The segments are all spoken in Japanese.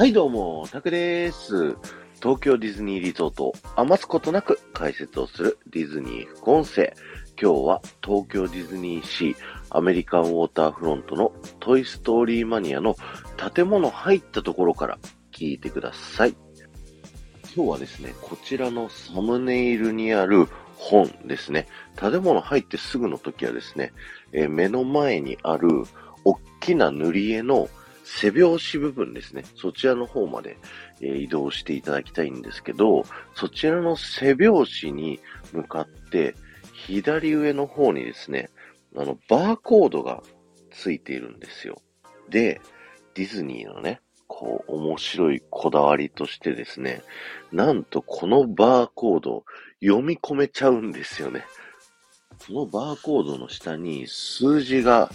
はいどうも、タクです。東京ディズニーリゾートを余すことなく解説をするディズニー副音声。今日は東京ディズニーシーアメリカンウォーターフロントのトイストーリーマニアの建物入ったところから聞いてください。今日はですね、こちらのサムネイルにある本ですね。建物入ってすぐの時はですね、え、目の前にある大きな塗り絵の背拍子部分ですね。そちらの方まで、えー、移動していただきたいんですけど、そちらの背拍子に向かって、左上の方にですね、あの、バーコードがついているんですよ。で、ディズニーのね、こう、面白いこだわりとしてですね、なんとこのバーコード読み込めちゃうんですよね。このバーコードの下に数字が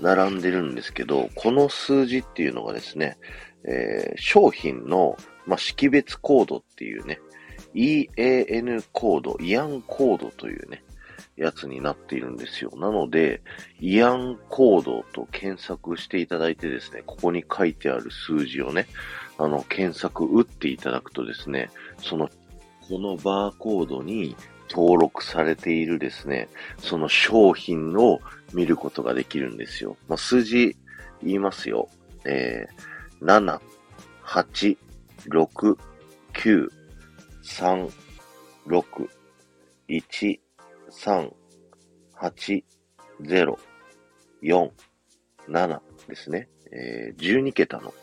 並んでるんですけど、この数字っていうのがですね、えー、商品の、まあ、識別コードっていうね、EAN コード、イアンコードというね、やつになっているんですよ。なので、イアンコードと検索していただいてですね、ここに書いてある数字をね、あの、検索打っていただくとですね、その、このバーコードに登録されているですね、その商品を見ることができるんですよ。まあ、数字言いますよ。えー、7、8、6、9、3、6、1、3、8、0、4、7ですね。えー、12桁の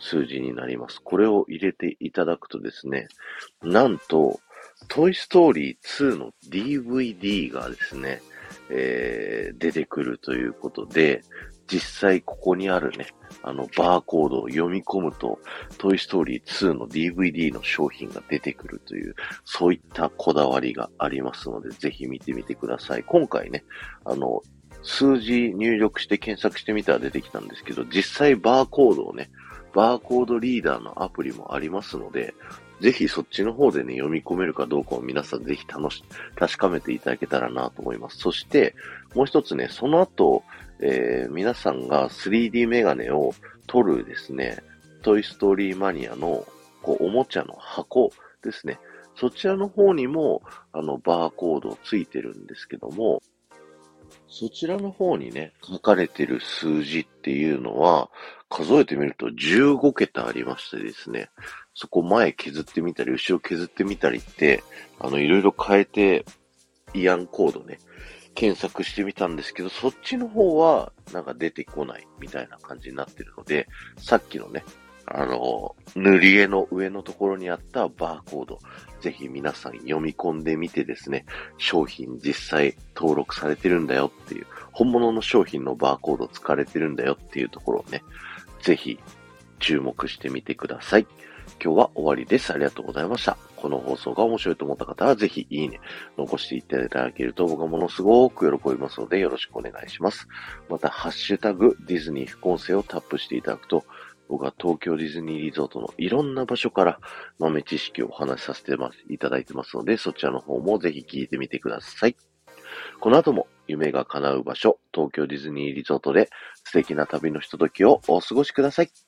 数字になります。これを入れていただくとですね、なんと、トイストーリー2の DVD がですね、えー、出てくるということで、実際ここにあるね、あの、バーコードを読み込むと、トイストーリー2の DVD の商品が出てくるという、そういったこだわりがありますので、ぜひ見てみてください。今回ね、あの、数字入力して検索してみたら出てきたんですけど、実際バーコードをね、バーコードリーダーのアプリもありますので、ぜひそっちの方でね、読み込めるかどうかを皆さんぜひ楽し、確かめていただけたらなと思います。そして、もう一つね、その後、えー、皆さんが 3D メガネを取るですね、トイストーリーマニアの、こう、おもちゃの箱ですね。そちらの方にも、あの、バーコードついてるんですけども、そちらの方にね、書かれてる数字っていうのは、数えてみると15桁ありましてですね、そこ前削ってみたり、後ろ削ってみたりって、あの、いろいろ変えて、イアンコードね、検索してみたんですけど、そっちの方は、なんか出てこないみたいな感じになってるので、さっきのね、あの、塗り絵の上のところにあったバーコード、ぜひ皆さん読み込んでみてですね、商品実際登録されてるんだよっていう、本物の商品のバーコード使われてるんだよっていうところをね、ぜひ注目してみてください。今日は終わりです。ありがとうございました。この放送が面白いと思った方は、ぜひいいね、残していただけると僕はものすごく喜びますので、よろしくお願いします。また、ハッシュタグディズニー副音声をタップしていただくと、僕は東京ディズニーリゾートのいろんな場所から豆知識をお話しさせていただいてますので、そちらの方もぜひ聞いてみてください。この後も夢が叶う場所、東京ディズニーリゾートで素敵な旅のひとときをお過ごしください。